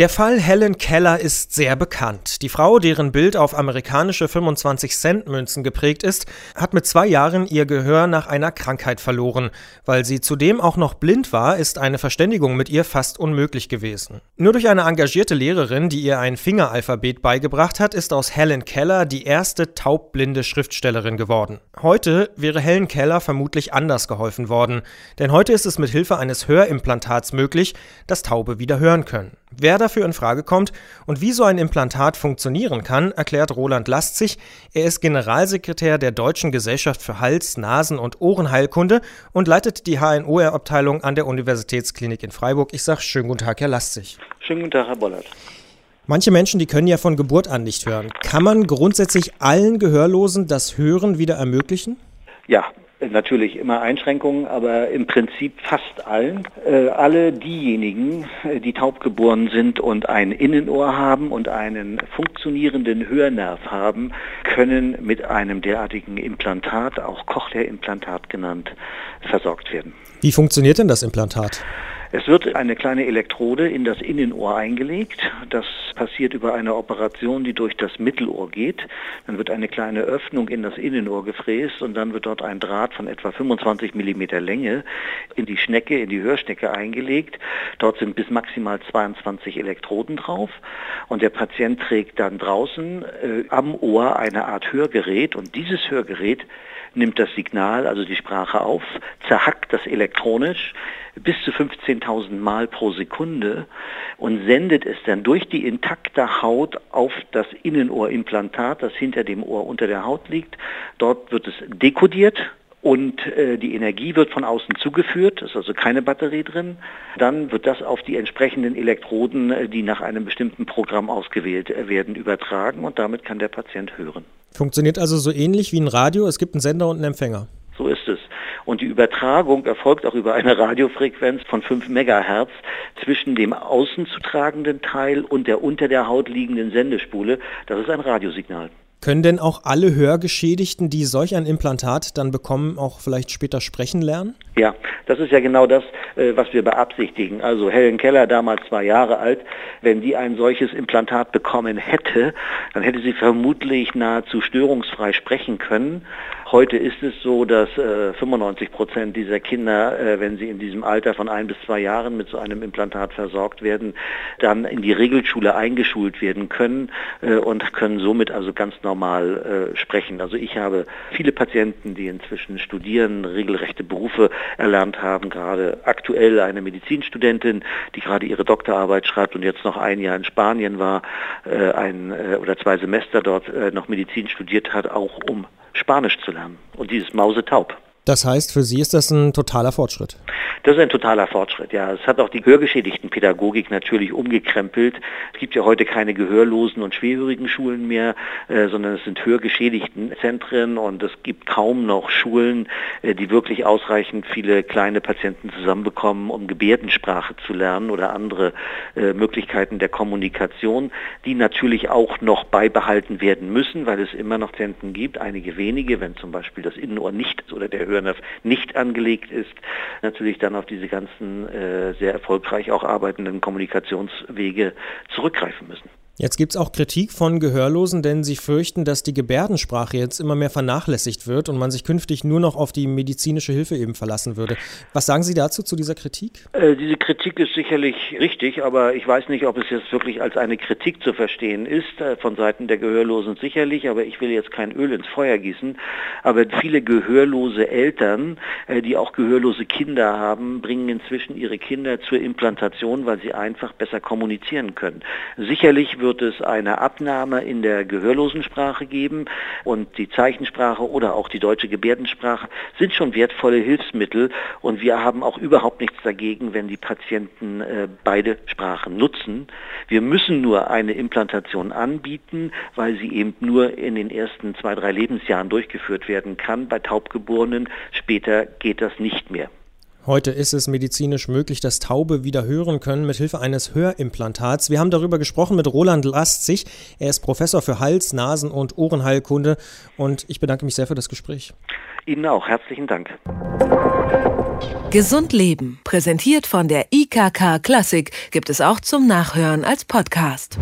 Der Fall Helen Keller ist sehr bekannt. Die Frau, deren Bild auf amerikanische 25-Cent-Münzen geprägt ist, hat mit zwei Jahren ihr Gehör nach einer Krankheit verloren. Weil sie zudem auch noch blind war, ist eine Verständigung mit ihr fast unmöglich gewesen. Nur durch eine engagierte Lehrerin, die ihr ein Fingeralphabet beigebracht hat, ist aus Helen Keller die erste taubblinde Schriftstellerin geworden. Heute wäre Helen Keller vermutlich anders geholfen worden, denn heute ist es mit Hilfe eines Hörimplantats möglich, dass Taube wieder hören können. Wer dafür in Frage kommt und wie so ein Implantat funktionieren kann, erklärt Roland Lastzig. Er ist Generalsekretär der Deutschen Gesellschaft für Hals-, Nasen- und Ohrenheilkunde und leitet die HNO-Abteilung an der Universitätsklinik in Freiburg. Ich sage schönen guten Tag, Herr Lastzig. Schönen guten Tag, Herr Bollert. Manche Menschen, die können ja von Geburt an nicht hören. Kann man grundsätzlich allen Gehörlosen das Hören wieder ermöglichen? Ja, natürlich immer Einschränkungen, aber im Prinzip fast allen. Äh, alle diejenigen, äh, die taub geboren sind und ein Innenohr haben und einen funktionierenden Hörnerv haben, können mit einem derartigen Implantat, auch Cochlea-Implantat genannt, versorgt werden. Wie funktioniert denn das Implantat? Es wird eine kleine Elektrode in das Innenohr eingelegt. Das passiert über eine Operation, die durch das Mittelohr geht. Dann wird eine kleine Öffnung in das Innenohr gefräst und dann wird dort ein Draht von etwa 25 Millimeter Länge in die Schnecke, in die Hörschnecke eingelegt. Dort sind bis maximal 22 Elektroden drauf und der Patient trägt dann draußen äh, am Ohr eine Art Hörgerät und dieses Hörgerät nimmt das Signal, also die Sprache auf, zerhackt das elektronisch bis zu 15.000 Mal pro Sekunde und sendet es dann durch die intakte Haut auf das Innenohrimplantat, das hinter dem Ohr unter der Haut liegt. Dort wird es dekodiert und äh, die Energie wird von außen zugeführt, ist also keine Batterie drin. Dann wird das auf die entsprechenden Elektroden, äh, die nach einem bestimmten Programm ausgewählt äh, werden, übertragen und damit kann der Patient hören. Funktioniert also so ähnlich wie ein Radio, es gibt einen Sender und einen Empfänger. So ist es. Und die Übertragung erfolgt auch über eine Radiofrequenz von 5 Megahertz zwischen dem außen zu tragenden Teil und der unter der Haut liegenden Sendespule. Das ist ein Radiosignal. Können denn auch alle Hörgeschädigten, die solch ein Implantat dann bekommen, auch vielleicht später sprechen lernen? Ja, das ist ja genau das, äh, was wir beabsichtigen. Also Helen Keller, damals zwei Jahre alt, wenn die ein solches Implantat bekommen hätte, dann hätte sie vermutlich nahezu störungsfrei sprechen können. Heute ist es so, dass äh, 95 Prozent dieser Kinder, äh, wenn sie in diesem Alter von ein bis zwei Jahren mit so einem Implantat versorgt werden, dann in die Regelschule eingeschult werden können äh, und können somit also ganz normal äh, sprechen. Also ich habe viele Patienten, die inzwischen studieren, regelrechte Berufe erlernt haben, gerade aktuell eine Medizinstudentin, die gerade ihre Doktorarbeit schreibt und jetzt noch ein Jahr in Spanien war, äh, ein äh, oder zwei Semester dort noch Medizin studiert hat, auch um Spanisch zu lernen. Und dieses Mausetaub. Das heißt, für Sie ist das ein totaler Fortschritt? Das ist ein totaler Fortschritt, ja. Es hat auch die hörgeschädigten Pädagogik natürlich umgekrempelt. Es gibt ja heute keine gehörlosen und schwerhörigen Schulen mehr, äh, sondern es sind hörgeschädigten Zentren und es gibt kaum noch Schulen, äh, die wirklich ausreichend viele kleine Patienten zusammenbekommen, um Gebärdensprache zu lernen oder andere äh, Möglichkeiten der Kommunikation, die natürlich auch noch beibehalten werden müssen, weil es immer noch Zentren gibt, einige wenige, wenn zum Beispiel das Innenohr nicht oder der Hörnerv nicht angelegt ist, natürlich dann auf diese ganzen äh, sehr erfolgreich auch arbeitenden Kommunikationswege zurückgreifen müssen. Jetzt gibt es auch Kritik von Gehörlosen, denn sie fürchten, dass die Gebärdensprache jetzt immer mehr vernachlässigt wird und man sich künftig nur noch auf die medizinische Hilfe eben verlassen würde. Was sagen Sie dazu, zu dieser Kritik? Äh, diese Kritik ist sicherlich richtig, aber ich weiß nicht, ob es jetzt wirklich als eine Kritik zu verstehen ist, äh, von Seiten der Gehörlosen sicherlich, aber ich will jetzt kein Öl ins Feuer gießen. Aber viele gehörlose Eltern, äh, die auch gehörlose Kinder haben, bringen inzwischen ihre Kinder zur Implantation, weil sie einfach besser kommunizieren können. Sicherlich wird wird es eine Abnahme in der Gehörlosensprache geben und die Zeichensprache oder auch die deutsche Gebärdensprache sind schon wertvolle Hilfsmittel und wir haben auch überhaupt nichts dagegen, wenn die Patienten äh, beide Sprachen nutzen. Wir müssen nur eine Implantation anbieten, weil sie eben nur in den ersten zwei, drei Lebensjahren durchgeführt werden kann. Bei Taubgeborenen später geht das nicht mehr. Heute ist es medizinisch möglich, dass Taube wieder hören können mit Hilfe eines Hörimplantats. Wir haben darüber gesprochen mit Roland Lastzig. Er ist Professor für Hals-, Nasen- und Ohrenheilkunde und ich bedanke mich sehr für das Gespräch. Ihnen auch. Herzlichen Dank. Gesund Leben, präsentiert von der IKK Klassik, gibt es auch zum Nachhören als Podcast.